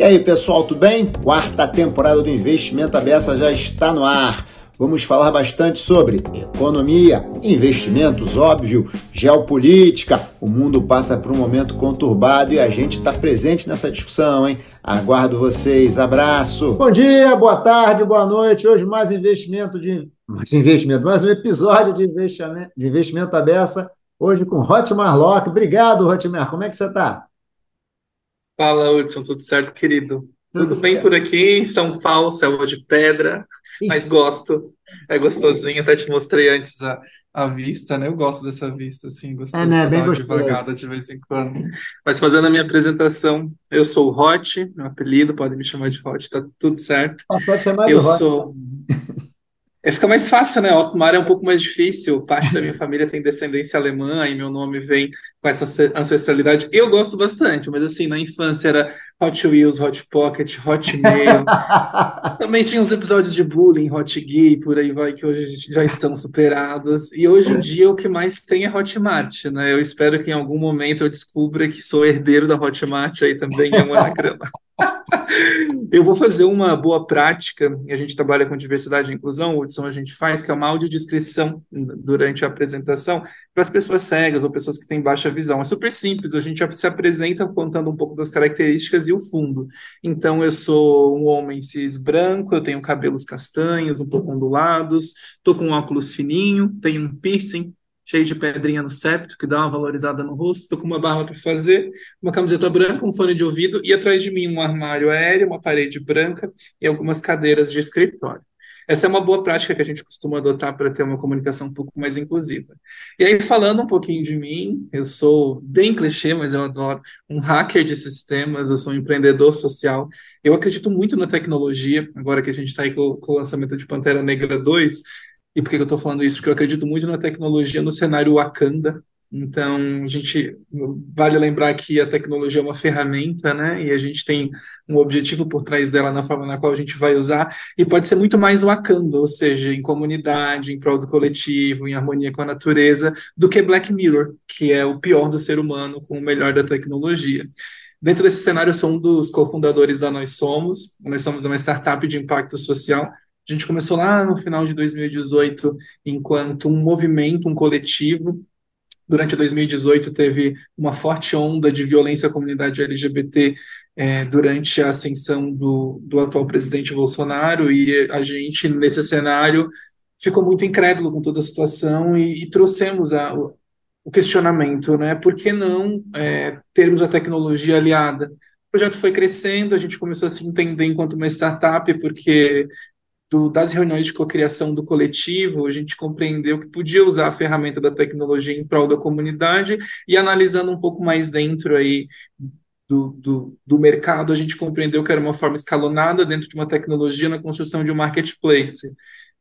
E aí, pessoal, tudo bem? Quarta temporada do Investimento Abessa já está no ar. Vamos falar bastante sobre economia, investimentos, óbvio, geopolítica. O mundo passa por um momento conturbado e a gente está presente nessa discussão, hein? Aguardo vocês. Abraço. Bom dia, boa tarde, boa noite. Hoje mais investimento de mais investimento, mais um episódio de investimento, de investimento Abessa. Hoje com Hotmar Locke. Obrigado, Hotmar. Como é que você está? Fala, Hudson, tudo certo, querido? Tudo, tudo bem por aqui, São Paulo, selva de pedra, Isso. mas gosto. É gostosinho, até te mostrei antes a, a vista, né? Eu gosto dessa vista, assim, gostoso é, né? Bem devagada de vez em quando. Mas fazendo a minha apresentação, eu sou o Hot, meu apelido, podem me chamar de Hot, tá tudo certo. Passou a chamar eu de Hot. sou é, fica mais fácil, né? Otmar é um pouco mais difícil. Parte da minha família tem descendência alemã e meu nome vem com essa ancestralidade. Eu gosto bastante, mas assim, na infância era Hot Wheels, Hot Pocket, Hotmail. Também tinha uns episódios de bullying, Hot Gay, por aí vai, que hoje já estão superados. E hoje em dia o que mais tem é Hotmart, né? Eu espero que em algum momento eu descubra que sou herdeiro da Hotmart aí também é um anagrama. Eu vou fazer uma boa prática, a gente trabalha com diversidade e inclusão, Hudson, a gente faz, que é uma audiodescrição durante a apresentação para as pessoas cegas ou pessoas que têm baixa visão. É super simples, a gente se apresenta contando um pouco das características e o fundo. Então, eu sou um homem cis branco, eu tenho cabelos castanhos, um pouco ondulados, estou com um óculos fininho, tenho um piercing, cheio de pedrinha no septo, que dá uma valorizada no rosto. Estou com uma barba para fazer, uma camiseta branca, um fone de ouvido e atrás de mim um armário aéreo, uma parede branca e algumas cadeiras de escritório. Essa é uma boa prática que a gente costuma adotar para ter uma comunicação um pouco mais inclusiva. E aí, falando um pouquinho de mim, eu sou bem clichê, mas eu adoro um hacker de sistemas, eu sou um empreendedor social. Eu acredito muito na tecnologia, agora que a gente está aí com, com o lançamento de Pantera Negra 2, e por que eu estou falando isso? Porque eu acredito muito na tecnologia no cenário Wakanda. Então, a gente vale lembrar que a tecnologia é uma ferramenta, né? E a gente tem um objetivo por trás dela na forma na qual a gente vai usar, e pode ser muito mais Wakanda, ou seja, em comunidade, em prol do coletivo, em harmonia com a natureza, do que Black Mirror, que é o pior do ser humano com o melhor da tecnologia. Dentro desse cenário, eu sou um dos cofundadores da Nós Somos. Nós somos uma startup de impacto social a gente começou lá no final de 2018 enquanto um movimento, um coletivo. Durante 2018 teve uma forte onda de violência à comunidade LGBT é, durante a ascensão do, do atual presidente Bolsonaro e a gente, nesse cenário, ficou muito incrédulo com toda a situação e, e trouxemos a, o, questionamento, né? Por que não é, termos a tecnologia aliada? O projeto foi crescendo, a gente começou a se entender enquanto uma startup, porque do, das reuniões de cocriação do coletivo, a gente compreendeu que podia usar a ferramenta da tecnologia em prol da comunidade e analisando um pouco mais dentro aí do, do, do, mercado, a gente compreendeu que era uma forma escalonada dentro de uma tecnologia na construção de um marketplace.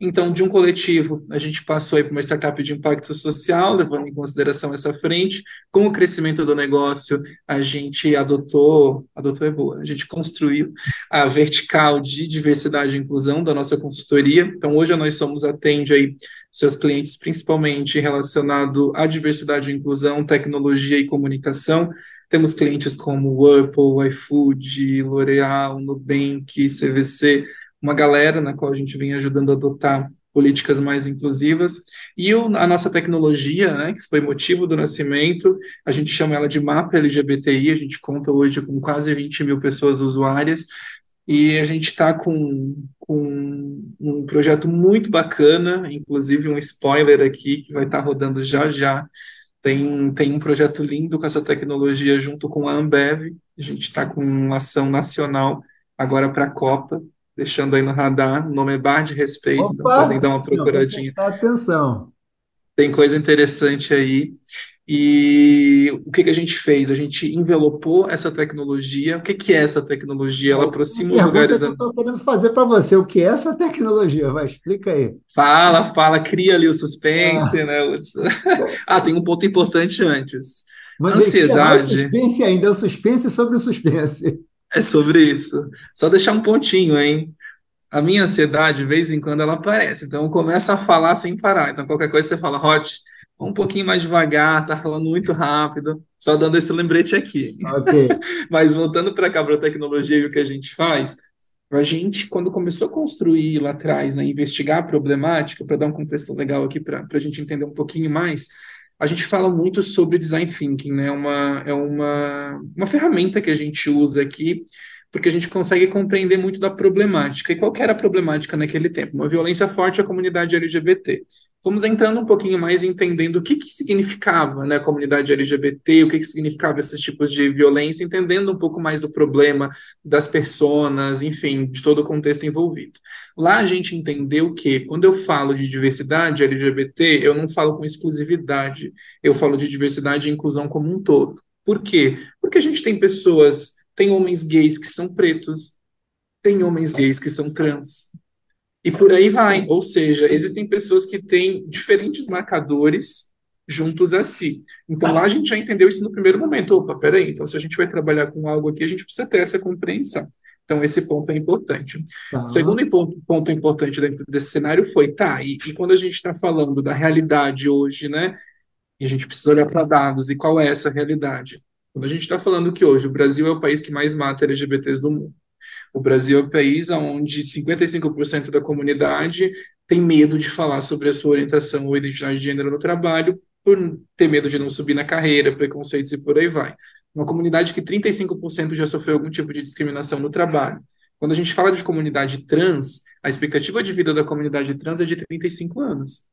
Então, de um coletivo, a gente passou para uma startup de impacto social, levando em consideração essa frente. Com o crescimento do negócio, a gente adotou, adotou é boa, a gente construiu a vertical de diversidade e inclusão da nossa consultoria. Então, hoje nós somos atende aí seus clientes principalmente relacionado à diversidade e inclusão, tecnologia e comunicação. Temos clientes como Whirlpool, iFood, L'Oréal, Nubank, CVC, uma galera na qual a gente vem ajudando a adotar políticas mais inclusivas, e o, a nossa tecnologia, né, que foi motivo do nascimento, a gente chama ela de mapa LGBTI, a gente conta hoje com quase 20 mil pessoas usuárias, e a gente está com, com um projeto muito bacana, inclusive um spoiler aqui, que vai estar tá rodando já já, tem, tem um projeto lindo com essa tecnologia junto com a Ambev, a gente está com uma ação nacional agora para a Copa, deixando aí no radar. O nome é Bar de Respeito, então Opa, então podem dar uma procuradinha. Atenção. Tem coisa interessante aí. E o que, que a gente fez? A gente envelopou essa tecnologia. O que, que é essa tecnologia? Ela aproxima os lugares. eu estou querendo fazer para você. O que é essa tecnologia? Vai, explica aí. Fala, fala, cria ali o suspense, ah. né? ah, tem um ponto importante antes. Mas Ansiedade. É suspense ainda, é o suspense sobre o suspense. É sobre isso. Só deixar um pontinho, hein? A minha ansiedade, de vez em quando, ela aparece. Então, eu começo a falar sem parar. Então, qualquer coisa você fala, Hot, um pouquinho mais devagar, tá falando muito rápido. Só dando esse lembrete aqui. Ok. Mas voltando para cá, para a tecnologia e o que a gente faz, a gente, quando começou a construir lá atrás, né, investigar a problemática, para dar um contexto legal aqui para a gente entender um pouquinho mais, a gente fala muito sobre design thinking, né? Uma, é uma, uma ferramenta que a gente usa aqui porque a gente consegue compreender muito da problemática. E qual era a problemática naquele tempo? Uma violência forte à comunidade LGBT. Fomos entrando um pouquinho mais entendendo o que, que significava né, a comunidade LGBT, o que, que significava esses tipos de violência, entendendo um pouco mais do problema das pessoas, enfim, de todo o contexto envolvido. Lá a gente entendeu que, quando eu falo de diversidade LGBT, eu não falo com exclusividade, eu falo de diversidade e inclusão como um todo. Por quê? Porque a gente tem pessoas tem homens gays que são pretos, tem homens gays que são trans. E por aí vai. Ou seja, existem pessoas que têm diferentes marcadores juntos a si. Então lá a gente já entendeu isso no primeiro momento. Opa, peraí, então se a gente vai trabalhar com algo aqui, a gente precisa ter essa compreensão. Então, esse ponto é importante. O segundo ponto, ponto, importante dentro desse cenário foi, tá, e, e quando a gente está falando da realidade hoje, né, e a gente precisa olhar para dados, e qual é essa realidade? Quando a gente está falando que hoje o Brasil é o país que mais mata LGBTs do mundo, o Brasil é o país onde 55% da comunidade tem medo de falar sobre a sua orientação ou identidade de gênero no trabalho, por ter medo de não subir na carreira, preconceitos e por aí vai. Uma comunidade que 35% já sofreu algum tipo de discriminação no trabalho. Quando a gente fala de comunidade trans, a expectativa de vida da comunidade trans é de 35 anos.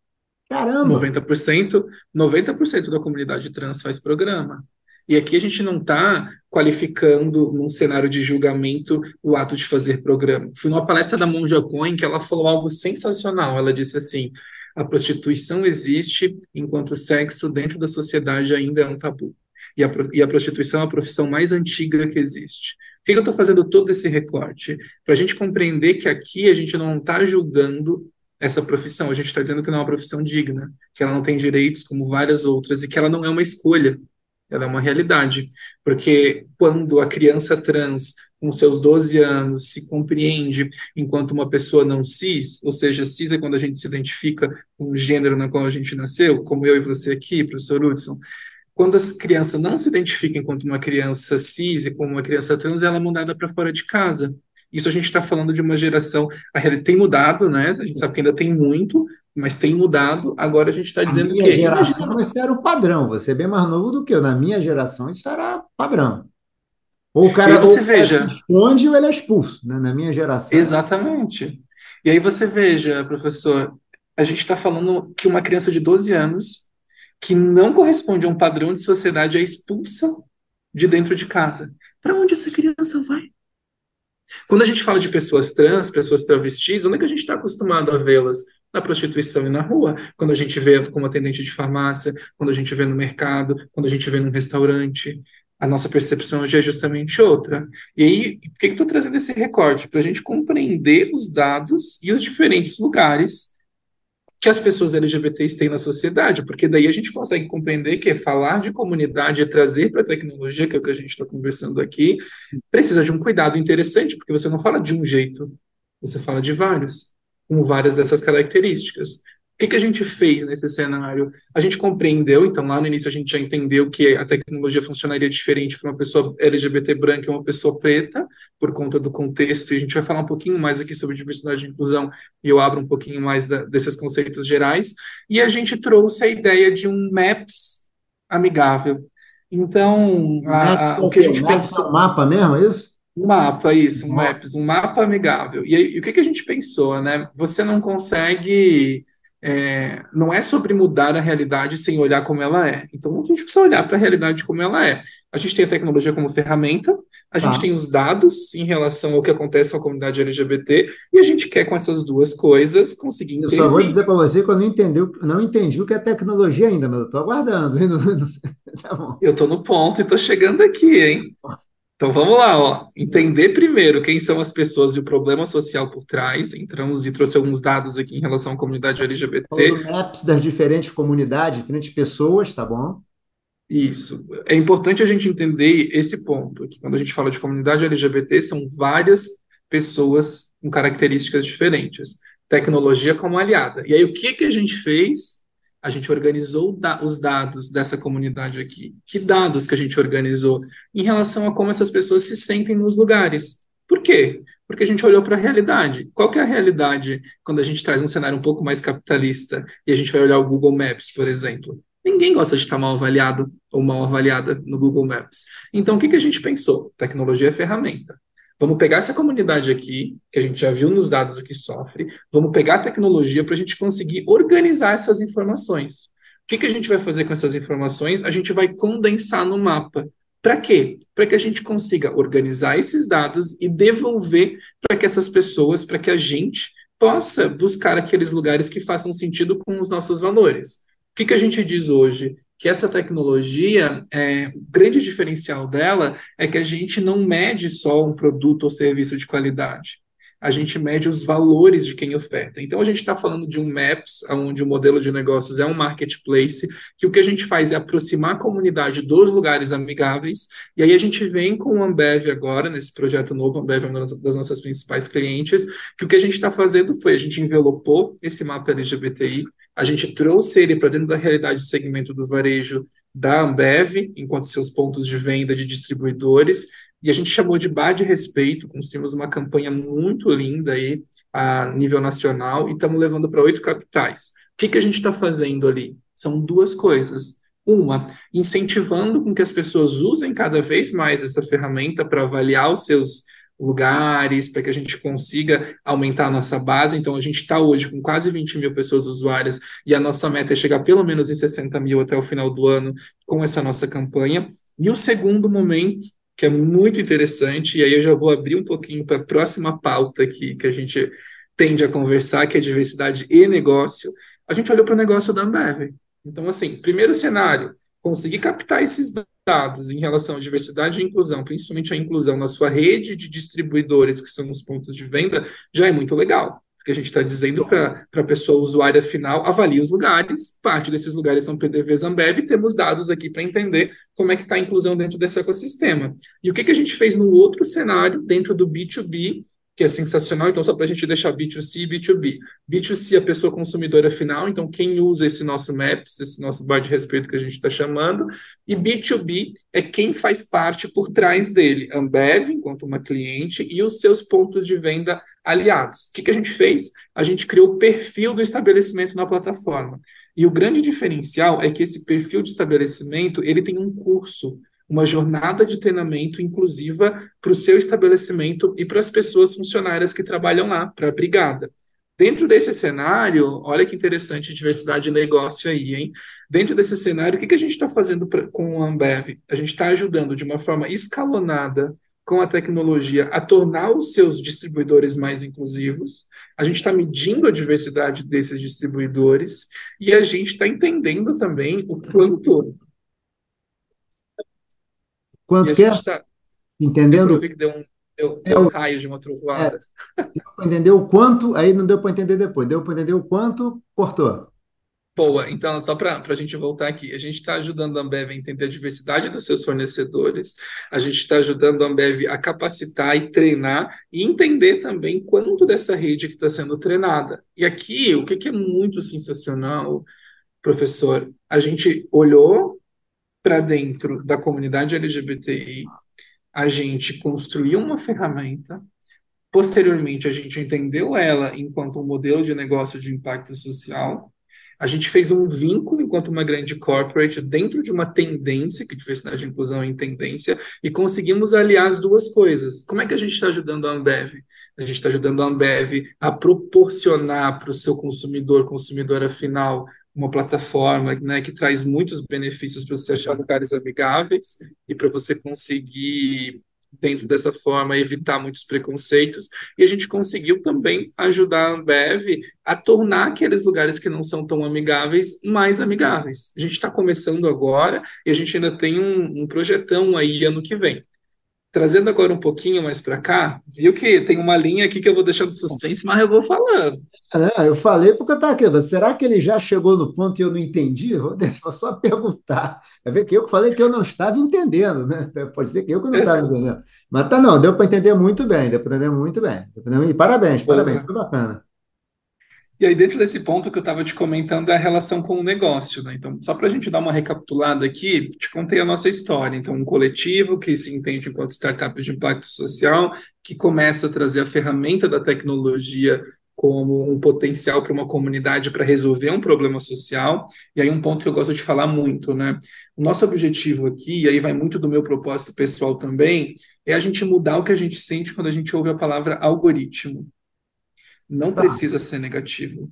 Caramba! 90%, 90% da comunidade trans faz programa. E aqui a gente não está qualificando num cenário de julgamento o ato de fazer programa. Fui numa palestra da Monja Cohen que ela falou algo sensacional. Ela disse assim: a prostituição existe enquanto o sexo dentro da sociedade ainda é um tabu. E a, e a prostituição é a profissão mais antiga que existe. Por que eu estou fazendo todo esse recorte? Para a gente compreender que aqui a gente não está julgando essa profissão, a gente está dizendo que não é uma profissão digna, que ela não tem direitos como várias outras e que ela não é uma escolha ela é uma realidade, porque quando a criança trans, com seus 12 anos, se compreende enquanto uma pessoa não cis, ou seja, cis é quando a gente se identifica com o gênero na qual a gente nasceu, como eu e você aqui, professor Hudson, quando a criança não se identifica enquanto uma criança cis e como uma criança trans, ela é mandada para fora de casa. Isso a gente está falando de uma geração, a realidade tem mudado, né? A gente sabe que ainda tem muito, mas tem mudado. Agora a gente está dizendo minha que. geração, imagina... esse era o padrão. Você é bem mais novo do que eu. Na minha geração, isso era padrão. Ou o cara, você ou veja, se esconde ou ele é expulso. Né? Na minha geração. Exatamente. E aí você veja, professor, a gente está falando que uma criança de 12 anos que não corresponde a um padrão de sociedade é expulsa de dentro de casa. Para onde essa criança vai? Quando a gente fala de pessoas trans, pessoas travestis, onde é que a gente está acostumado a vê-las? Na prostituição e na rua. Quando a gente vê como atendente de farmácia, quando a gente vê no mercado, quando a gente vê num restaurante. A nossa percepção hoje é justamente outra. E aí, por que, estou trazendo esse recorte? Para a gente compreender os dados e os diferentes lugares que as pessoas LGBTs têm na sociedade, porque daí a gente consegue compreender que falar de comunidade e trazer para a tecnologia, que é o que a gente está conversando aqui, precisa de um cuidado interessante, porque você não fala de um jeito, você fala de vários, com várias dessas características. O que, que a gente fez nesse cenário? A gente compreendeu, então lá no início a gente já entendeu que a tecnologia funcionaria diferente para uma pessoa LGBT branca e uma pessoa preta, por conta do contexto, e a gente vai falar um pouquinho mais aqui sobre diversidade e inclusão, e eu abro um pouquinho mais da, desses conceitos gerais, e a gente trouxe a ideia de um MAPS amigável. Então, a, a, o que a gente pensou... Um mapa mesmo, é isso? Um mapa, isso, um MAPS, um mapa amigável. E, e o que, que a gente pensou, né? Você não consegue é, não é sobre mudar a realidade sem olhar como ela é. Então a gente precisa olhar para a realidade como ela é. A gente tem a tecnologia como ferramenta, a gente tá. tem os dados em relação ao que acontece com a comunidade LGBT, e a gente quer com essas duas coisas conseguir entender. Eu só vou dizer para você que eu não entendi, não entendi o que é tecnologia ainda, mas eu estou aguardando. tá eu estou no ponto e estou chegando aqui, hein? Então vamos lá, ó. Entender primeiro quem são as pessoas e o problema social por trás. Entramos e trouxe alguns dados aqui em relação à comunidade LGBT. Falando maps das diferentes comunidades, diferentes pessoas, tá bom? Isso. É importante a gente entender esse ponto, que quando a gente fala de comunidade LGBT, são várias pessoas com características diferentes. Tecnologia como aliada. E aí, o que, que a gente fez? A gente organizou os dados dessa comunidade aqui. Que dados que a gente organizou em relação a como essas pessoas se sentem nos lugares? Por quê? Porque a gente olhou para a realidade. Qual que é a realidade quando a gente traz um cenário um pouco mais capitalista e a gente vai olhar o Google Maps, por exemplo? Ninguém gosta de estar mal avaliado ou mal avaliada no Google Maps. Então, o que, que a gente pensou? Tecnologia é ferramenta. Vamos pegar essa comunidade aqui, que a gente já viu nos dados o que sofre, vamos pegar a tecnologia para a gente conseguir organizar essas informações. O que, que a gente vai fazer com essas informações? A gente vai condensar no mapa. Para quê? Para que a gente consiga organizar esses dados e devolver para que essas pessoas, para que a gente possa buscar aqueles lugares que façam sentido com os nossos valores. O que, que a gente diz hoje? Que essa tecnologia, é, o grande diferencial dela é que a gente não mede só um produto ou serviço de qualidade. A gente mede os valores de quem oferta. Então, a gente está falando de um Maps, onde o modelo de negócios é um marketplace, que o que a gente faz é aproximar a comunidade dos lugares amigáveis, e aí a gente vem com o Ambev agora, nesse projeto novo, Ambev é uma das nossas principais clientes, que o que a gente está fazendo foi, a gente envelopou esse mapa LGBTI, a gente trouxe ele para dentro da realidade de segmento do varejo da Ambev, enquanto seus pontos de venda de distribuidores, e a gente chamou de Bar de Respeito, construímos uma campanha muito linda aí a nível nacional e estamos levando para oito capitais. O que, que a gente está fazendo ali? São duas coisas. Uma, incentivando com que as pessoas usem cada vez mais essa ferramenta para avaliar os seus lugares, para que a gente consiga aumentar a nossa base. Então, a gente está hoje com quase 20 mil pessoas usuárias e a nossa meta é chegar pelo menos em 60 mil até o final do ano com essa nossa campanha. E o segundo momento, que é muito interessante, e aí eu já vou abrir um pouquinho para a próxima pauta aqui que a gente tende a conversar, que é diversidade e negócio. A gente olhou para o negócio da Ambev. Então, assim, primeiro cenário, conseguir captar esses dados em relação à diversidade e inclusão, principalmente a inclusão na sua rede de distribuidores, que são os pontos de venda, já é muito legal. Porque a gente está dizendo para a pessoa usuária final, avalie os lugares, parte desses lugares são PDVs Ambev, e temos dados aqui para entender como é que está a inclusão dentro desse ecossistema. E o que, que a gente fez no outro cenário, dentro do B2B, que é sensacional. Então, só para a gente deixar B2C e B2B. B2C, a pessoa consumidora final, então quem usa esse nosso Maps, esse nosso bar de respeito que a gente está chamando. E B2B é quem faz parte por trás dele, Ambev, enquanto uma cliente, e os seus pontos de venda aliados. O que, que a gente fez? A gente criou o perfil do estabelecimento na plataforma. E o grande diferencial é que esse perfil de estabelecimento ele tem um curso uma jornada de treinamento inclusiva para o seu estabelecimento e para as pessoas funcionárias que trabalham lá, para a brigada. Dentro desse cenário, olha que interessante diversidade de negócio aí, hein? Dentro desse cenário, o que, que a gente está fazendo pra, com o Ambev? A gente está ajudando de uma forma escalonada com a tecnologia a tornar os seus distribuidores mais inclusivos. A gente está medindo a diversidade desses distribuidores e a gente está entendendo também o quanto Quanto que é? Tá... Entendendo? Eu vi que deu um, deu, deu um raio de uma trovoada. É, deu para entender o quanto, aí não deu para entender depois. Deu para entender o quanto, cortou. Boa, então, só para a gente voltar aqui, a gente está ajudando a Ambev a entender a diversidade dos seus fornecedores, a gente está ajudando a Ambev a capacitar e treinar e entender também quanto dessa rede que está sendo treinada. E aqui, o que, que é muito sensacional, professor, a gente olhou para dentro da comunidade LGBTI, a gente construiu uma ferramenta, posteriormente a gente entendeu ela enquanto um modelo de negócio de impacto social, a gente fez um vínculo enquanto uma grande corporate dentro de uma tendência, que diversidade e inclusão é em tendência, e conseguimos aliar as duas coisas. Como é que a gente está ajudando a Ambev? A gente está ajudando a Ambev a proporcionar para o seu consumidor, consumidora final, uma plataforma né, que traz muitos benefícios para você achar lugares amigáveis e para você conseguir, dentro dessa forma, evitar muitos preconceitos. E a gente conseguiu também ajudar a Ambev a tornar aqueles lugares que não são tão amigáveis mais amigáveis. A gente está começando agora e a gente ainda tem um, um projetão aí ano que vem. Trazendo agora um pouquinho mais para cá, viu que tem uma linha aqui que eu vou deixando suspense, mas eu vou falando. É, eu falei porque eu estava aqui. Será que ele já chegou no ponto e eu não entendi? Vou deixar só perguntar. É ver que eu falei que eu não estava entendendo, né? Então, pode ser que eu que não estava entendendo. Mas tá não, deu para entender muito bem, deu para entender muito bem. E parabéns, parabéns, foi bacana. E aí, dentro desse ponto que eu estava te comentando, é a relação com o negócio, né? Então, só para a gente dar uma recapitulada aqui, te contei a nossa história. Então, um coletivo que se entende enquanto startup de impacto social, que começa a trazer a ferramenta da tecnologia como um potencial para uma comunidade para resolver um problema social. E aí, um ponto que eu gosto de falar muito, né? O nosso objetivo aqui, e aí vai muito do meu propósito pessoal também, é a gente mudar o que a gente sente quando a gente ouve a palavra algoritmo não tá. precisa ser negativo.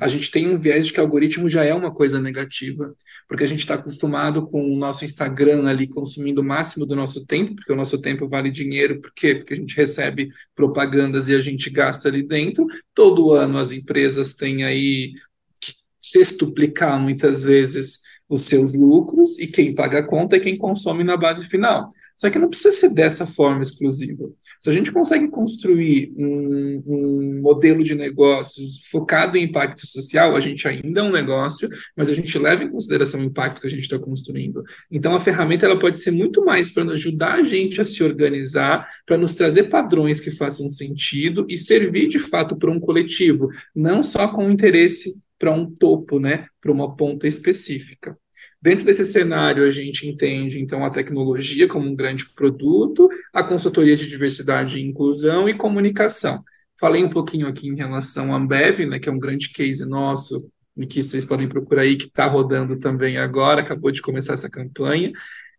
A gente tem um viés de que algoritmo já é uma coisa negativa, porque a gente está acostumado com o nosso Instagram ali consumindo o máximo do nosso tempo, porque o nosso tempo vale dinheiro, por quê? Porque a gente recebe propagandas e a gente gasta ali dentro. Todo ano as empresas têm aí que sextuplicar muitas vezes os seus lucros, e quem paga a conta é quem consome na base final. Só que não precisa ser dessa forma exclusiva. Se a gente consegue construir um, um, modelo de negócios focado em impacto social, a gente ainda é um negócio, mas a gente leva em consideração o impacto que a gente está construindo. Então, a ferramenta ela pode ser muito mais para ajudar a gente a se organizar, para nos trazer padrões que façam sentido e servir de fato para um coletivo, não só com interesse para um topo, né, para uma ponta específica. Dentro desse cenário, a gente entende, então, a tecnologia como um grande produto, a consultoria de diversidade e inclusão e comunicação. Falei um pouquinho aqui em relação à Ambev, né, que é um grande case nosso, e que vocês podem procurar aí, que está rodando também agora, acabou de começar essa campanha.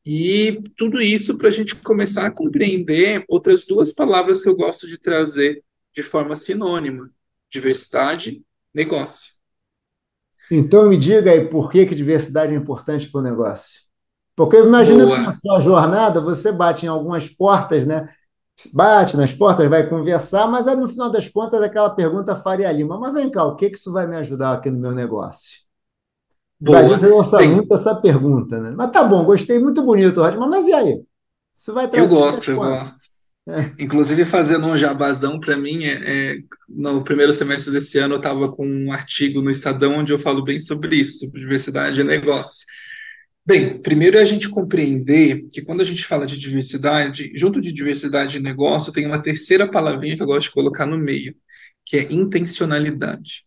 E tudo isso para a gente começar a compreender outras duas palavras que eu gosto de trazer de forma sinônima: diversidade, negócio. Então me diga aí por que, que diversidade é importante para o negócio. Porque imagina que na sua jornada você bate em algumas portas, né? Bate nas portas, vai conversar, mas aí no final das contas aquela pergunta faria Lima, mas vem cá, o que, que isso vai me ajudar aqui no meu negócio? Boa. A gente gosta Bem, muito dessa pergunta, né? Mas tá bom, gostei, muito bonito, Rodman, mas e aí? Isso vai trazer Eu gosto, eu gosto. Inclusive, fazendo um jabazão para mim, é, é, no primeiro semestre desse ano eu estava com um artigo no Estadão onde eu falo bem sobre isso, sobre diversidade e negócio. Bem, primeiro é a gente compreender que quando a gente fala de diversidade, junto de diversidade e negócio, tem uma terceira palavrinha que eu gosto de colocar no meio, que é intencionalidade.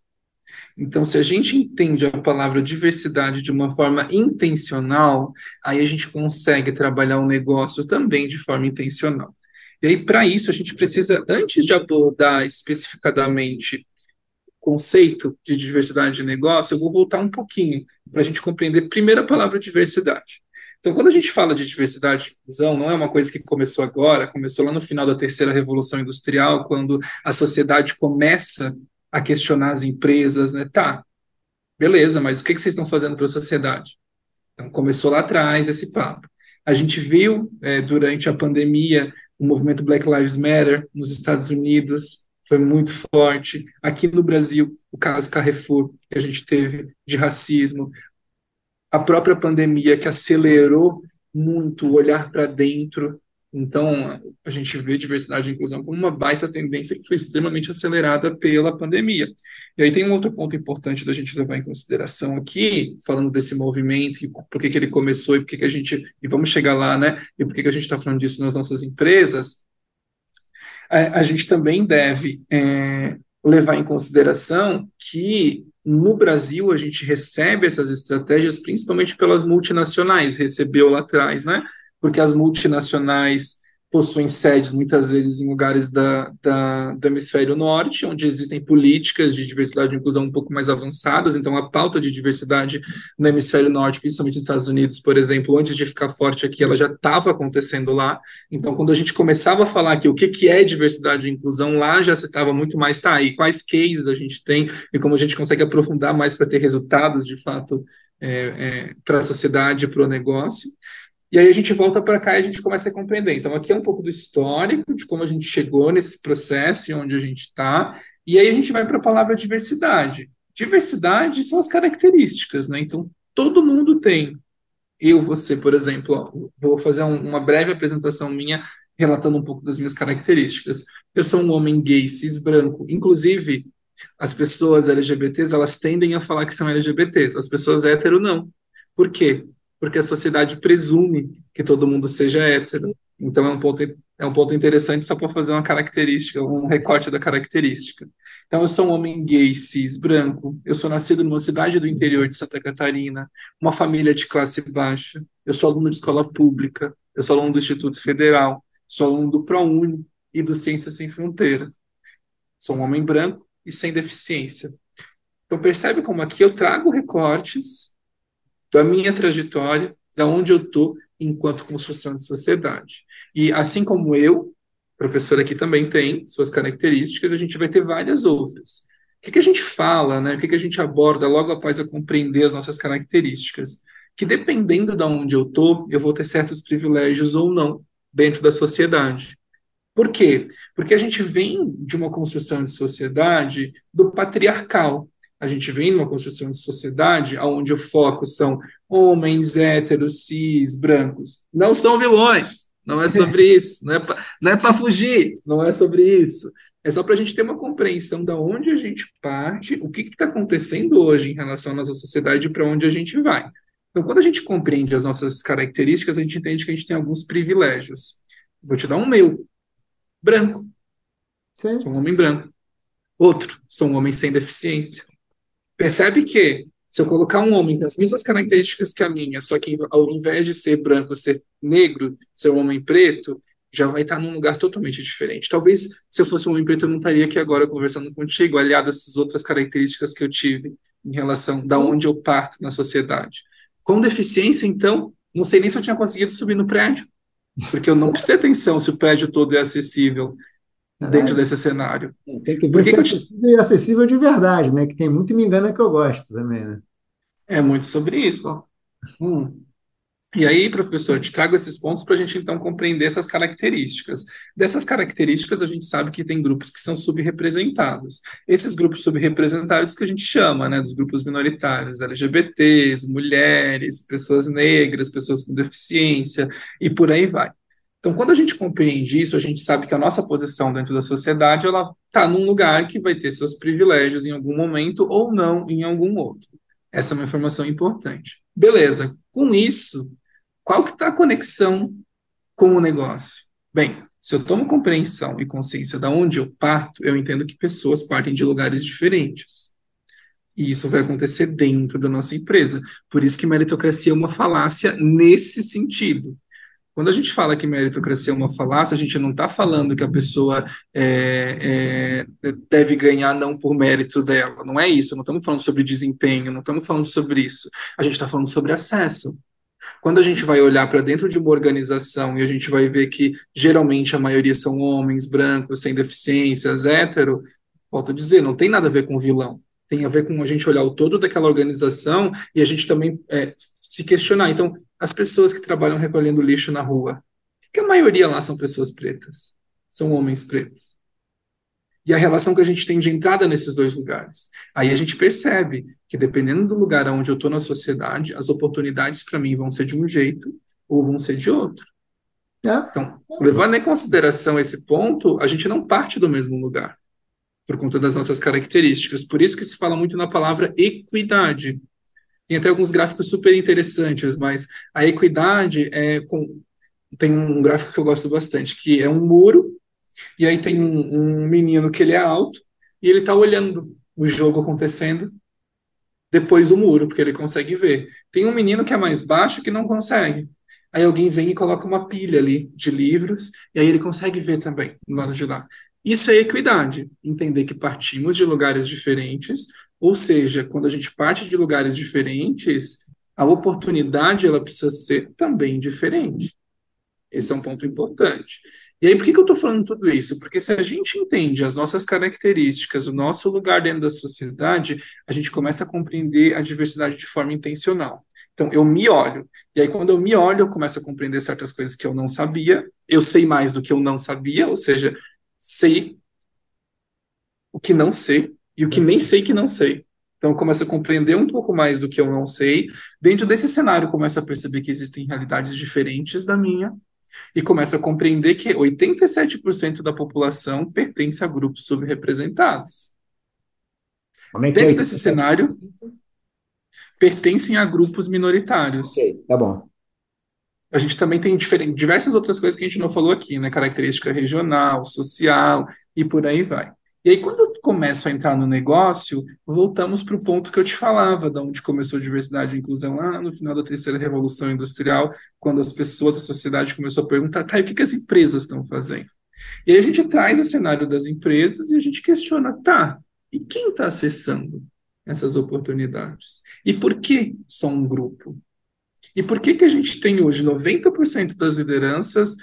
Então, se a gente entende a palavra diversidade de uma forma intencional, aí a gente consegue trabalhar o negócio também de forma intencional. E aí, para isso, a gente precisa, antes de abordar especificadamente o conceito de diversidade de negócio, eu vou voltar um pouquinho para a gente compreender primeiro a palavra diversidade. Então, quando a gente fala de diversidade e inclusão, não é uma coisa que começou agora, começou lá no final da terceira revolução industrial, quando a sociedade começa a questionar as empresas, né? Tá, beleza, mas o que, que vocês estão fazendo para a sociedade? Então, começou lá atrás esse papo. A gente viu, é, durante a pandemia, o movimento Black Lives Matter nos Estados Unidos foi muito forte. Aqui no Brasil, o caso Carrefour que a gente teve de racismo, a própria pandemia que acelerou muito o olhar para dentro então, a gente vê diversidade e inclusão como uma baita tendência que foi extremamente acelerada pela pandemia. E aí tem um outro ponto importante da gente levar em consideração aqui, falando desse movimento, e por que, que ele começou e por que, que a gente. E vamos chegar lá, né? E por que, que a gente está falando disso nas nossas empresas. A, a gente também deve é, levar em consideração que no Brasil a gente recebe essas estratégias principalmente pelas multinacionais, recebeu lá atrás, né? Porque as multinacionais possuem sedes muitas vezes em lugares da, da, do hemisfério norte, onde existem políticas de diversidade e inclusão um pouco mais avançadas, então a pauta de diversidade no hemisfério norte, principalmente nos Estados Unidos, por exemplo, antes de ficar forte aqui, ela já estava acontecendo lá, então quando a gente começava a falar aqui o que, que é diversidade e inclusão, lá já se estava muito mais, tá, e quais cases a gente tem, e como a gente consegue aprofundar mais para ter resultados, de fato, é, é, para a sociedade, para o negócio, e aí a gente volta para cá e a gente começa a compreender. Então, aqui é um pouco do histórico, de como a gente chegou nesse processo e onde a gente está. E aí a gente vai para a palavra diversidade. Diversidade são as características, né? Então, todo mundo tem. Eu, você, por exemplo, ó, vou fazer um, uma breve apresentação minha relatando um pouco das minhas características. Eu sou um homem gay, cis, branco. Inclusive, as pessoas LGBTs, elas tendem a falar que são LGBTs. As pessoas hétero, não. Por quê? Porque a sociedade presume que todo mundo seja hétero. Então é um ponto, é um ponto interessante só para fazer uma característica, um recorte da característica. Então, eu sou um homem gay, cis, branco. Eu sou nascido numa cidade do interior de Santa Catarina, uma família de classe baixa. Eu sou aluno de escola pública. Eu sou aluno do Instituto Federal. Sou aluno do ProUni e do Ciências Sem Fronteira. Sou um homem branco e sem deficiência. Então, percebe como aqui eu trago recortes da minha trajetória, da onde eu estou enquanto construção de sociedade. E assim como eu, professor aqui também tem suas características, a gente vai ter várias outras. O que, que a gente fala, né? o que, que a gente aborda logo após a compreender as nossas características? Que dependendo de onde eu estou, eu vou ter certos privilégios ou não dentro da sociedade. Por quê? Porque a gente vem de uma construção de sociedade do patriarcal. A gente vem de uma construção de sociedade onde o foco são homens héteros, cis, brancos. Não são vilões não é sobre isso, não é para é fugir, não é sobre isso. É só para a gente ter uma compreensão de onde a gente parte, o que está acontecendo hoje em relação à nossa sociedade e para onde a gente vai. Então, quando a gente compreende as nossas características, a gente entende que a gente tem alguns privilégios. Vou te dar um meu. Branco. Sim. Sou um homem branco. Outro, sou um homem sem deficiência. Percebe que se eu colocar um homem com as mesmas características que a minha, só que ao invés de ser branco, ser negro, ser um homem preto, já vai estar num lugar totalmente diferente. Talvez se eu fosse um homem preto, eu não estaria aqui agora conversando contigo, aliado a essas outras características que eu tive em relação da onde eu parto na sociedade. Com deficiência, então, não sei nem se eu tinha conseguido subir no prédio, porque eu não prestei atenção se o prédio todo é acessível dentro desse cenário. É, tem que ver se é acessível e acessível de verdade, né? Que tem muito me engana que eu gosto também, né? É muito sobre isso. Hum. E aí, professor, te trago esses pontos para a gente então compreender essas características. Dessas características, a gente sabe que tem grupos que são subrepresentados. Esses grupos subrepresentados que a gente chama, né, dos grupos minoritários, LGBTs, mulheres, pessoas negras, pessoas com deficiência e por aí vai. Então, quando a gente compreende isso, a gente sabe que a nossa posição dentro da sociedade ela está num lugar que vai ter seus privilégios em algum momento ou não em algum outro. Essa é uma informação importante. Beleza. Com isso, qual que está a conexão com o negócio? Bem, se eu tomo compreensão e consciência de onde eu parto, eu entendo que pessoas partem de lugares diferentes. E isso vai acontecer dentro da nossa empresa. Por isso que meritocracia é uma falácia nesse sentido. Quando a gente fala que meritocracia é uma falácia, a gente não está falando que a pessoa é, é, deve ganhar não por mérito dela. Não é isso. Não estamos falando sobre desempenho, não estamos falando sobre isso. A gente está falando sobre acesso. Quando a gente vai olhar para dentro de uma organização e a gente vai ver que geralmente a maioria são homens, brancos, sem deficiências, hétero, volto a dizer, não tem nada a ver com vilão. Tem a ver com a gente olhar o todo daquela organização e a gente também é, se questionar. Então, as pessoas que trabalham recolhendo lixo na rua, que a maioria lá são pessoas pretas, são homens pretos. E a relação que a gente tem de entrada nesses dois lugares. Aí a gente percebe que, dependendo do lugar onde eu estou na sociedade, as oportunidades para mim vão ser de um jeito ou vão ser de outro. É. Então, levando em consideração esse ponto, a gente não parte do mesmo lugar, por conta das nossas características. Por isso que se fala muito na palavra equidade. Tem até alguns gráficos super interessantes, mas a equidade é com, tem um gráfico que eu gosto bastante, que é um muro, e aí tem um, um menino que ele é alto, e ele está olhando o jogo acontecendo depois do muro, porque ele consegue ver. Tem um menino que é mais baixo que não consegue. Aí alguém vem e coloca uma pilha ali de livros, e aí ele consegue ver também, no lado de lá. Isso é equidade, entender que partimos de lugares diferentes, ou seja, quando a gente parte de lugares diferentes, a oportunidade ela precisa ser também diferente. Esse é um ponto importante. E aí, por que, que eu estou falando tudo isso? Porque se a gente entende as nossas características, o nosso lugar dentro da sociedade, a gente começa a compreender a diversidade de forma intencional. Então, eu me olho. E aí, quando eu me olho, eu começo a compreender certas coisas que eu não sabia. Eu sei mais do que eu não sabia, ou seja, sei o que não sei e o que nem sei que não sei. Então, eu começo a compreender um pouco mais do que eu não sei. Dentro desse cenário, eu começo a perceber que existem realidades diferentes da minha e começo a compreender que 87% da população pertence a grupos subrepresentados. É Dentro é desse cenário, pertencem a grupos minoritários. Ok, tá bom. A gente também tem diversas outras coisas que a gente não falou aqui, né? Característica regional, social e por aí vai. E aí, quando eu começo a entrar no negócio, voltamos para o ponto que eu te falava, de onde começou a diversidade e inclusão lá no final da terceira revolução industrial, quando as pessoas, a sociedade começou a perguntar, tá, e o que, que as empresas estão fazendo? E aí a gente traz o cenário das empresas e a gente questiona, tá, e quem está acessando essas oportunidades? E por que só um grupo? E por que, que a gente tem hoje 90% das lideranças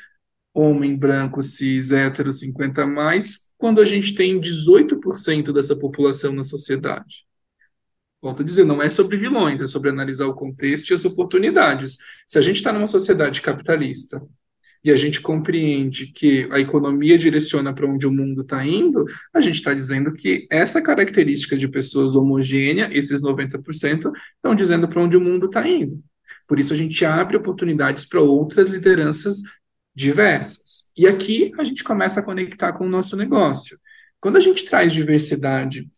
homem branco, cis, hétero, 50 mais, quando a gente tem 18% dessa população na sociedade. Volto a dizer, não é sobre vilões, é sobre analisar o contexto e as oportunidades. Se a gente está numa sociedade capitalista e a gente compreende que a economia direciona para onde o mundo está indo, a gente está dizendo que essa característica de pessoas homogênea, esses 90%, estão dizendo para onde o mundo está indo. Por isso a gente abre oportunidades para outras lideranças diversas. E aqui a gente começa a conectar com o nosso negócio. Quando a gente traz diversidade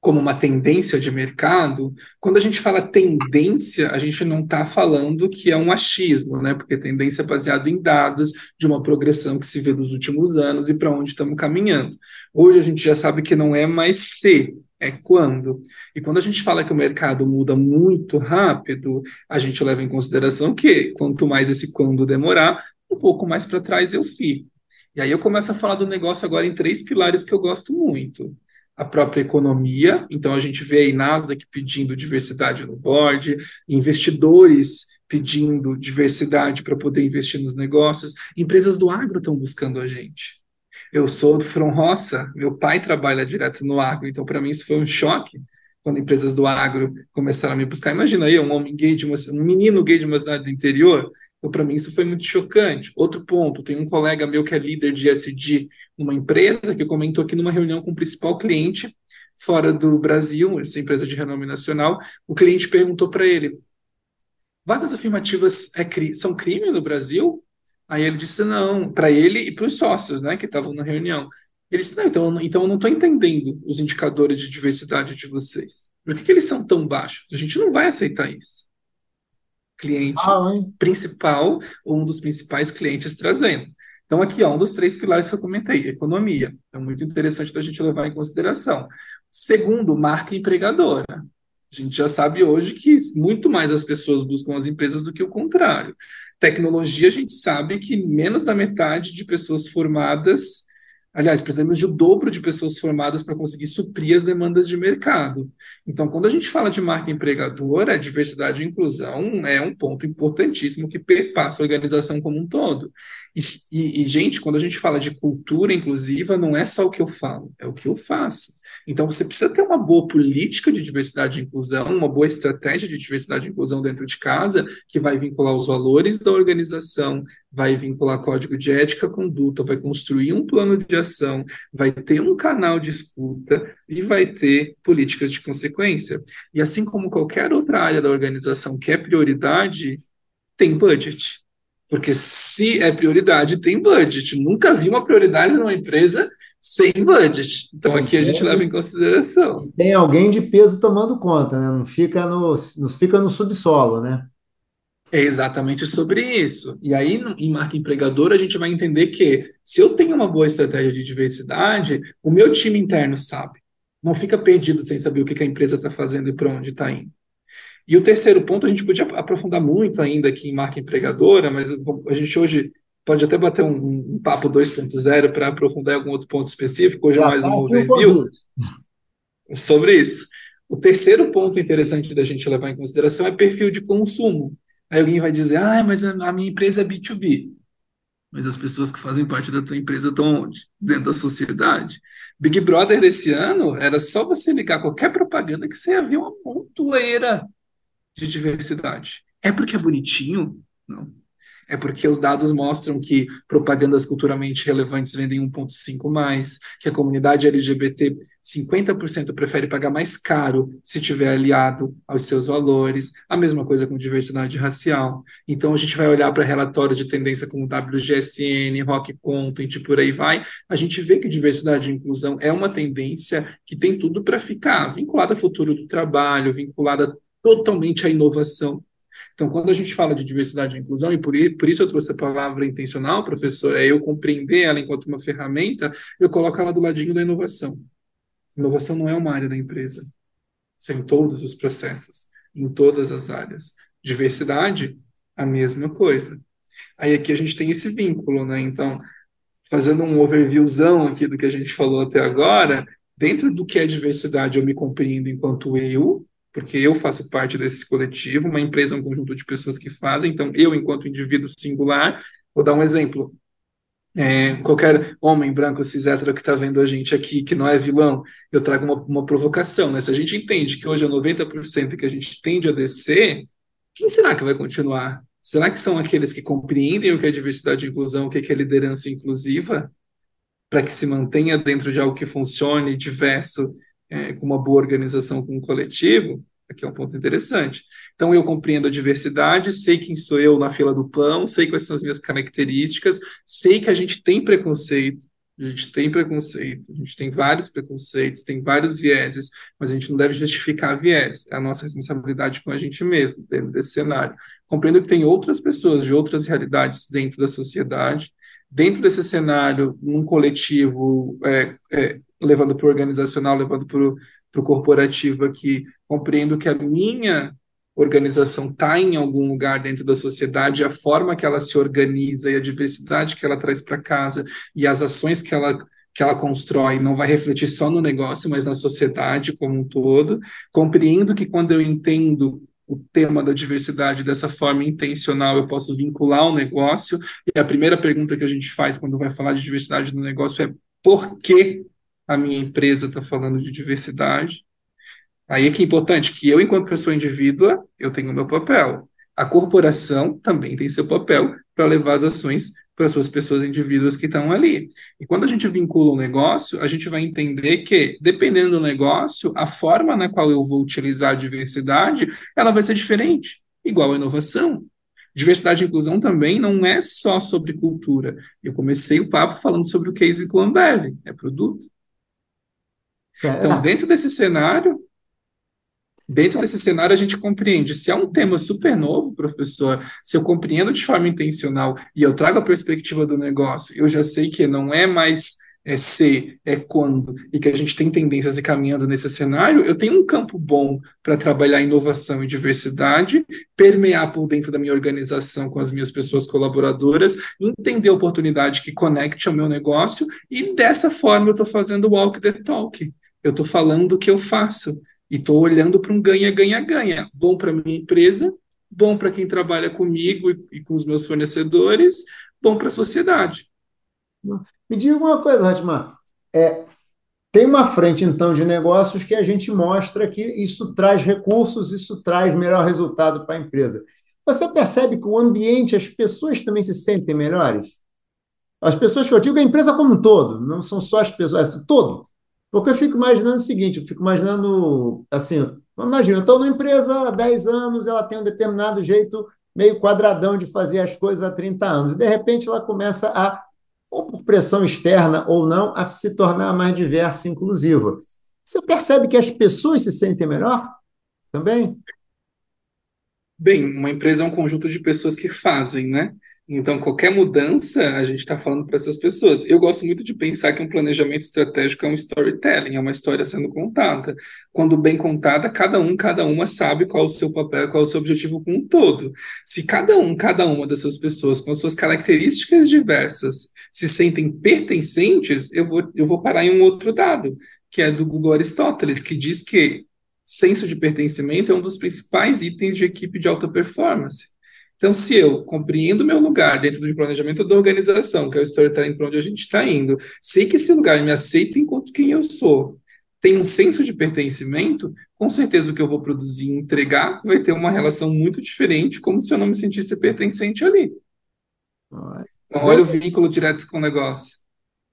como uma tendência de mercado, quando a gente fala tendência, a gente não está falando que é um achismo, né? Porque tendência é baseada em dados de uma progressão que se vê nos últimos anos e para onde estamos caminhando. Hoje a gente já sabe que não é mais se, é quando. E quando a gente fala que o mercado muda muito rápido, a gente leva em consideração que quanto mais esse quando demorar, um pouco mais para trás eu fico. E aí eu começo a falar do negócio agora em três pilares que eu gosto muito. A própria economia, então a gente vê aí Nasdaq pedindo diversidade no board, investidores pedindo diversidade para poder investir nos negócios, empresas do agro estão buscando a gente. Eu sou From Roça, meu pai trabalha direto no agro, então para mim isso foi um choque quando empresas do agro começaram a me buscar. Imagina aí um homem gay de uma, um menino gay de uma cidade do interior então, para mim, isso foi muito chocante. Outro ponto, tem um colega meu que é líder de SD numa empresa que comentou aqui numa reunião com o principal cliente fora do Brasil, essa empresa de renome nacional, o cliente perguntou para ele, vagas afirmativas é, são crime no Brasil? Aí ele disse não, para ele e para os sócios né, que estavam na reunião. Ele disse, não, então, então eu não estou entendendo os indicadores de diversidade de vocês. Por que, que eles são tão baixos? A gente não vai aceitar isso cliente ah, principal, ou um dos principais clientes trazendo. Então, aqui, ó, um dos três pilares que eu comentei, economia. É muito interessante da gente levar em consideração. Segundo, marca empregadora. A gente já sabe hoje que muito mais as pessoas buscam as empresas do que o contrário. Tecnologia, a gente sabe que menos da metade de pessoas formadas Aliás, precisamos de o dobro de pessoas formadas para conseguir suprir as demandas de mercado. Então, quando a gente fala de marca empregadora, a diversidade e inclusão é um ponto importantíssimo que perpassa a organização como um todo. E, e, e, gente, quando a gente fala de cultura inclusiva, não é só o que eu falo, é o que eu faço. Então, você precisa ter uma boa política de diversidade e inclusão, uma boa estratégia de diversidade e inclusão dentro de casa, que vai vincular os valores da organização, vai vincular código de ética, conduta, vai construir um plano de ação, vai ter um canal de escuta e vai ter políticas de consequência. E assim como qualquer outra área da organização que é prioridade, tem budget. Porque se é prioridade, tem budget. Nunca vi uma prioridade numa empresa sem budget. Então aqui a gente leva em consideração. Tem alguém de peso tomando conta, né? Não fica no, não fica no subsolo, né? É exatamente sobre isso. E aí, em marca empregadora, a gente vai entender que se eu tenho uma boa estratégia de diversidade, o meu time interno sabe. Não fica perdido sem saber o que a empresa está fazendo e para onde está indo. E o terceiro ponto, a gente podia aprofundar muito ainda aqui em marca empregadora, mas a gente hoje pode até bater um, um papo 2.0 para aprofundar em algum outro ponto específico, hoje é mais um tá overview sobre isso. O terceiro ponto interessante da gente levar em consideração é perfil de consumo. Aí alguém vai dizer, ah, mas a, minha empresa é B2B. Mas as pessoas que fazem parte da tua empresa estão onde? Dentro da sociedade. Big Brother desse ano era só você ligar qualquer propaganda que você ia ver uma montoeira de diversidade. É porque é bonitinho? Não é porque os dados mostram que propagandas culturalmente relevantes vendem 1,5 mais, que a comunidade LGBT 50% prefere pagar mais caro se tiver aliado aos seus valores, a mesma coisa com diversidade racial. Então a gente vai olhar para relatórios de tendência como WGSN, Rock Content por aí vai, a gente vê que diversidade e inclusão é uma tendência que tem tudo para ficar vinculada ao futuro do trabalho, vinculada totalmente à inovação então, quando a gente fala de diversidade e inclusão, e por, isso eu trouxe a palavra intencional, professor, é eu compreender ela enquanto uma ferramenta, eu coloco ela do ladinho da inovação. Inovação não é uma área da empresa. São em todos os processos, em todas as áreas. Diversidade, a mesma coisa. Aí aqui a gente tem esse vínculo, né? Então, fazendo um overviewzão aqui do que a gente falou até agora, dentro do que é diversidade, eu me compreendo enquanto eu, porque eu faço parte desse coletivo, uma empresa é um conjunto de pessoas que fazem, então eu, enquanto indivíduo singular, vou dar um exemplo. É, qualquer homem branco cis hétero que está vendo a gente aqui, que não é vilão, eu trago uma, uma provocação, né? Se a gente entende que hoje é 90% que a gente tende a descer, quem será que vai continuar? Será que são aqueles que compreendem o que é diversidade e inclusão, o que é liderança inclusiva, para que se mantenha dentro de algo que funcione, diverso, é, com uma boa organização com um coletivo? Aqui é um ponto interessante. Então, eu compreendo a diversidade, sei quem sou eu na fila do pão, sei quais são as minhas características, sei que a gente tem preconceito, a gente tem preconceito, a gente tem vários preconceitos, tem vários vieses, mas a gente não deve justificar viés. É a nossa responsabilidade com a gente mesmo, dentro desse cenário. Compreendo que tem outras pessoas de outras realidades dentro da sociedade, dentro desse cenário, num coletivo, é, é, levando para o organizacional, levando para o corporativo aqui, compreendo que a minha organização está em algum lugar dentro da sociedade, a forma que ela se organiza e a diversidade que ela traz para casa e as ações que ela que ela constrói não vai refletir só no negócio, mas na sociedade como um todo. Compreendo que quando eu entendo o tema da diversidade dessa forma intencional, eu posso vincular o negócio. E a primeira pergunta que a gente faz quando vai falar de diversidade no negócio é por que a minha empresa está falando de diversidade? Aí é que é importante que eu, enquanto pessoa indivídua, eu tenho o meu papel. A corporação também tem seu papel para levar as ações para as suas pessoas indivíduas que estão ali. E quando a gente vincula o negócio, a gente vai entender que, dependendo do negócio, a forma na qual eu vou utilizar a diversidade, ela vai ser diferente, igual a inovação. Diversidade e inclusão também não é só sobre cultura. Eu comecei o papo falando sobre o case com Ambev, é produto. Então, dentro desse cenário, Dentro desse cenário, a gente compreende. Se é um tema super novo, professor, se eu compreendo de forma intencional e eu trago a perspectiva do negócio, eu já sei que não é mais é ser, é quando, e que a gente tem tendências e caminhando nesse cenário, eu tenho um campo bom para trabalhar inovação e diversidade, permear por dentro da minha organização com as minhas pessoas colaboradoras, entender a oportunidade que conecte ao meu negócio, e dessa forma eu estou fazendo o walk the talk. Eu estou falando o que eu faço. E estou olhando para um ganha-ganha-ganha. Bom para minha empresa, bom para quem trabalha comigo e, e, com os meus fornecedores, bom para a sociedade. Me diga uma coisa, Ratman. É, tem uma frente, então, de negócios que a gente mostra que isso traz recursos, isso traz melhor resultado para a empresa. Você percebe que o ambiente, as pessoas também se sentem melhores? As pessoas que eu digo, a empresa como um todo, não são só as pessoas, é todo. Porque eu fico imaginando o seguinte, eu fico imaginando, assim, imagina, eu estou numa empresa há 10 anos, ela tem um determinado jeito meio quadradão de fazer as coisas há 30 anos, e de repente ela começa a, ou por pressão externa ou não, a se tornar mais diversa e inclusiva. Você percebe que as pessoas se sentem melhor também? Bem, uma empresa é um conjunto de pessoas que fazem, né? Então, qualquer mudança, a gente está falando para essas pessoas. Eu gosto muito de pensar que um planejamento estratégico é um storytelling, é uma história sendo contada. Quando bem contada, cada um, cada uma sabe qual o seu papel, qual o seu objetivo com um todo. Se cada um, cada uma dessas pessoas, com suas características diversas, se sentem pertencentes, eu vou, eu vou parar em um outro dado, que é do Google Aristóteles, que diz que senso de pertencimento é um dos principais itens de equipe de alta performance. Então, se eu compreendo meu lugar dentro do planejamento da organização, que é o storytelling para onde a gente está indo, sei que esse lugar me aceita enquanto quem eu sou, tem um senso de pertencimento, com certeza o que eu vou produzir e entregar vai ter uma relação muito diferente, como se eu não me sentisse pertencente ali. Então, olha o vínculo direto com o negócio.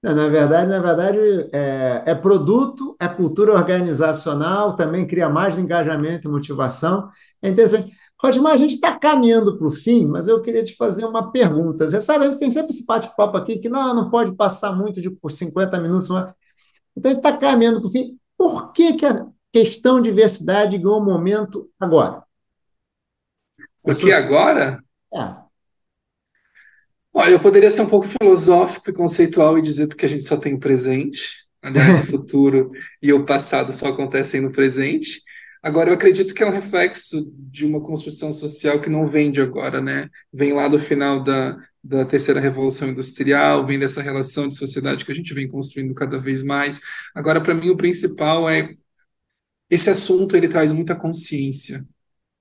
Na verdade, na verdade, é, é, produto, é cultura organizacional, também cria mais engajamento e motivação. É interessante. Rosmar, a gente está caminhando para o fim, mas eu queria te fazer uma pergunta. Você sabe, a gente tem sempre esse bate-papo aqui que não, não pode passar muito de por 50 minutos. É? Então, a gente está caminhando para o fim. Por que, que a questão de diversidade ganhou um momento agora? Por que agora? É. Olha, eu poderia ser um pouco filosófico e conceitual e dizer porque a gente só tem o presente. Aliás, o futuro e o passado só acontecem no presente. Agora, eu acredito que é um reflexo de uma construção social que não vem de agora, né? Vem lá do final da, da terceira revolução industrial, vem dessa relação de sociedade que a gente vem construindo cada vez mais. Agora, para mim, o principal é esse assunto ele traz muita consciência.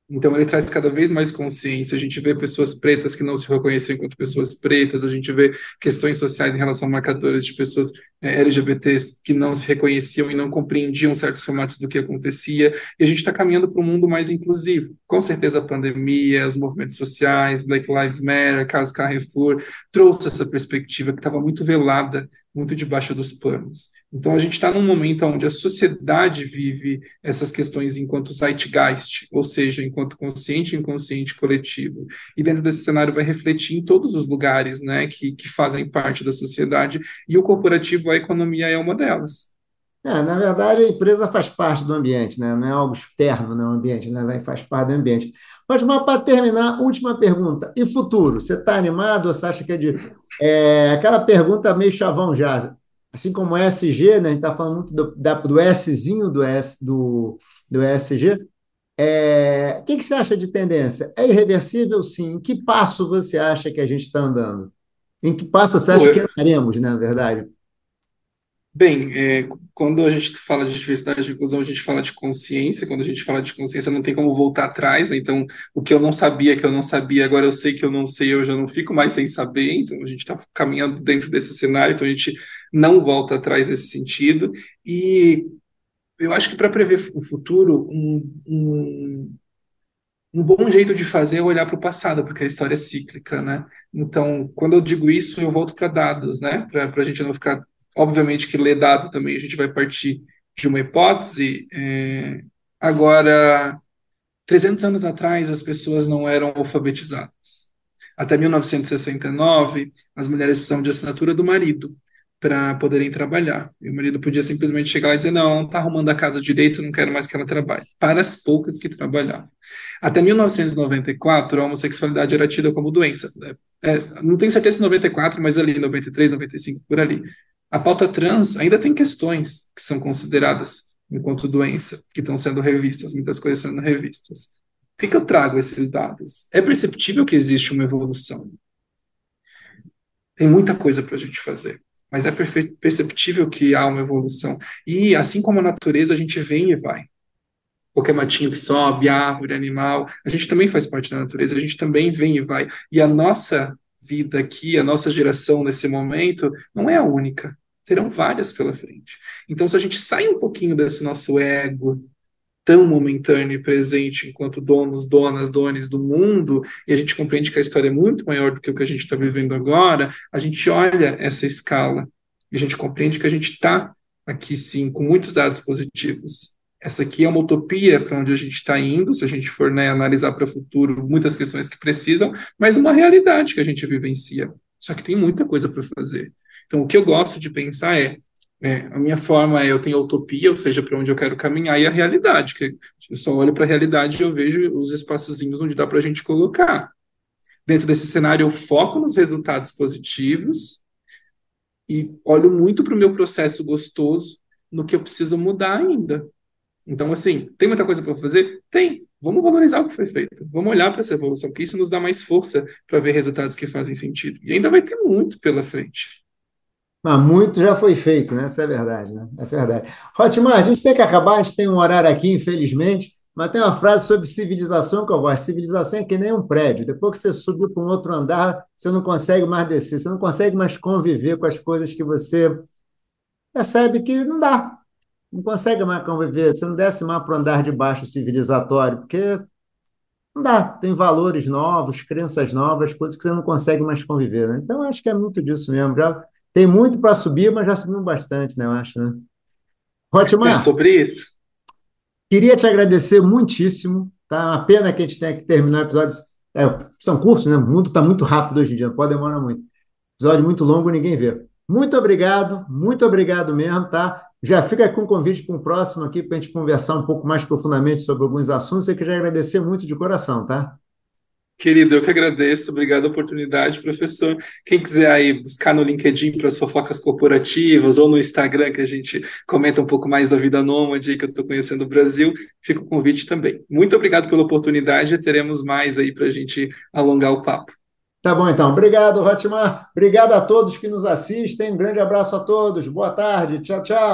Então ele traz cada vez mais consciência. A gente vê pessoas pretas que não se reconhecem enquanto pessoas pretas, a gente vê questões sociais em relação a marcadores de pessoas é, LGBTs que não se reconheciam e não compreendiam certos formatos do que acontecia. E a gente está caminhando para um mundo mais inclusivo. Com certeza a pandemia, os movimentos sociais, Black Lives Matter, caso Carrefour, trouxe essa perspectiva que estava muito velada muito debaixo dos panos. Então, a gente está num momento onde a sociedade vive essas questões enquanto zeitgeist, ou seja, enquanto consciente, inconsciente, coletivo. E dentro desse cenário vai refletir em todos os lugares né, que, que fazem parte da sociedade, e o corporativo, a economia é uma delas. É, na verdade, a empresa faz parte do ambiente, né? não é algo externo no ambiente, né? ela faz parte do ambiente. Mas, mas para terminar, última pergunta. E futuro? Você está animado você acha que é de. É, aquela pergunta meio chavão já. Assim como o ESG, né? a gente está falando muito do, da, do Szinho do, S, do, do ESG. É, o que, que você acha de tendência? É irreversível, sim. Em que passo você acha que a gente está andando? Em que passo você acha Pô, eu... que andaremos, na verdade? Bem, é, quando a gente fala de diversidade e inclusão, a gente fala de consciência. Quando a gente fala de consciência, não tem como voltar atrás, né? Então, o que eu não sabia, que eu não sabia, agora eu sei que eu não sei, eu já não fico mais sem saber. Então, a gente está caminhando dentro desse cenário, então a gente não volta atrás nesse sentido. E eu acho que para prever o futuro, um, um, um bom jeito de fazer é olhar para o passado, porque a história é cíclica, né? Então, quando eu digo isso, eu volto para dados, né? Para a gente não ficar Obviamente que ler dado também a gente vai partir de uma hipótese. É, agora, 300 anos atrás, as pessoas não eram alfabetizadas. Até 1969, as mulheres precisavam de assinatura do marido para poderem trabalhar. E o marido podia simplesmente chegar lá e dizer: Não, está arrumando a casa direito, não quero mais que ela trabalhe. Para as poucas que trabalhavam. Até 1994, a homossexualidade era tida como doença. É, não tenho certeza se 94, mas ali, 93, 95, por ali. A pauta trans ainda tem questões que são consideradas enquanto doença, que estão sendo revistas, muitas coisas sendo revistas. Por que, que eu trago esses dados? É perceptível que existe uma evolução. Tem muita coisa para a gente fazer, mas é perceptível que há uma evolução. E assim como a natureza, a gente vem e vai. Qualquer matinho que sobe, árvore, animal, a gente também faz parte da natureza, a gente também vem e vai. E a nossa vida aqui, a nossa geração nesse momento, não é a única terão várias pela frente. Então, se a gente sai um pouquinho desse nosso ego tão momentâneo e presente enquanto donos, donas, dones do mundo, e a gente compreende que a história é muito maior do que o que a gente está vivendo agora, a gente olha essa escala e a gente compreende que a gente está aqui sim com muitos dados positivos. Essa aqui é uma utopia para onde a gente está indo, se a gente for né, analisar para o futuro muitas questões que precisam, mas uma realidade que a gente vivencia. Só que tem muita coisa para fazer. Então, o que eu gosto de pensar é, é a minha forma é, eu tenho a utopia, ou seja, para onde eu quero caminhar, e a realidade, que eu só olho para a realidade e eu vejo os espaçozinhos onde dá para a gente colocar. Dentro desse cenário, eu foco nos resultados positivos e olho muito para o meu processo gostoso no que eu preciso mudar ainda. Então, assim, tem muita coisa para fazer? Tem. Vamos valorizar o que foi feito. Vamos olhar para essa evolução, porque isso nos dá mais força para ver resultados que fazem sentido. E ainda vai ter muito pela frente. Mas muito já foi feito, né? Essa é a verdade, né? Essa é a verdade. Hotmar, a gente tem que acabar, a gente tem um horário aqui, infelizmente, mas tem uma frase sobre civilização que eu gosto. Civilização é que nem um prédio. Depois que você subiu para um outro andar, você não consegue mais descer, você não consegue mais conviver com as coisas que você percebe que não dá. Não consegue mais conviver. Você não desce mais para o andar de baixo civilizatório, porque não dá. Tem valores novos, crenças novas, coisas que você não consegue mais conviver. Né? Então, acho que é muito disso mesmo. Já tem muito para subir, mas já subimos bastante, né? Eu acho, né? Hotmar, é sobre isso. Queria te agradecer muitíssimo. Tá? Uma pena que a gente tenha que terminar o episódio. É, são curtos, né? O mundo está muito rápido hoje em dia, não pode demorar muito. Episódio muito longo, ninguém vê. Muito obrigado, muito obrigado mesmo, tá? Já fica com o convite para um próximo aqui para a gente conversar um pouco mais profundamente sobre alguns assuntos. Eu queria agradecer muito de coração, tá? Querido, eu que agradeço, obrigado a oportunidade, professor. Quem quiser aí buscar no LinkedIn para as fofocas corporativas ou no Instagram, que a gente comenta um pouco mais da vida nômade que eu estou conhecendo o Brasil, fica o convite também. Muito obrigado pela oportunidade teremos mais aí para a gente alongar o papo. Tá bom, então. Obrigado, Hotmar. Obrigado a todos que nos assistem. Um grande abraço a todos. Boa tarde. Tchau, tchau.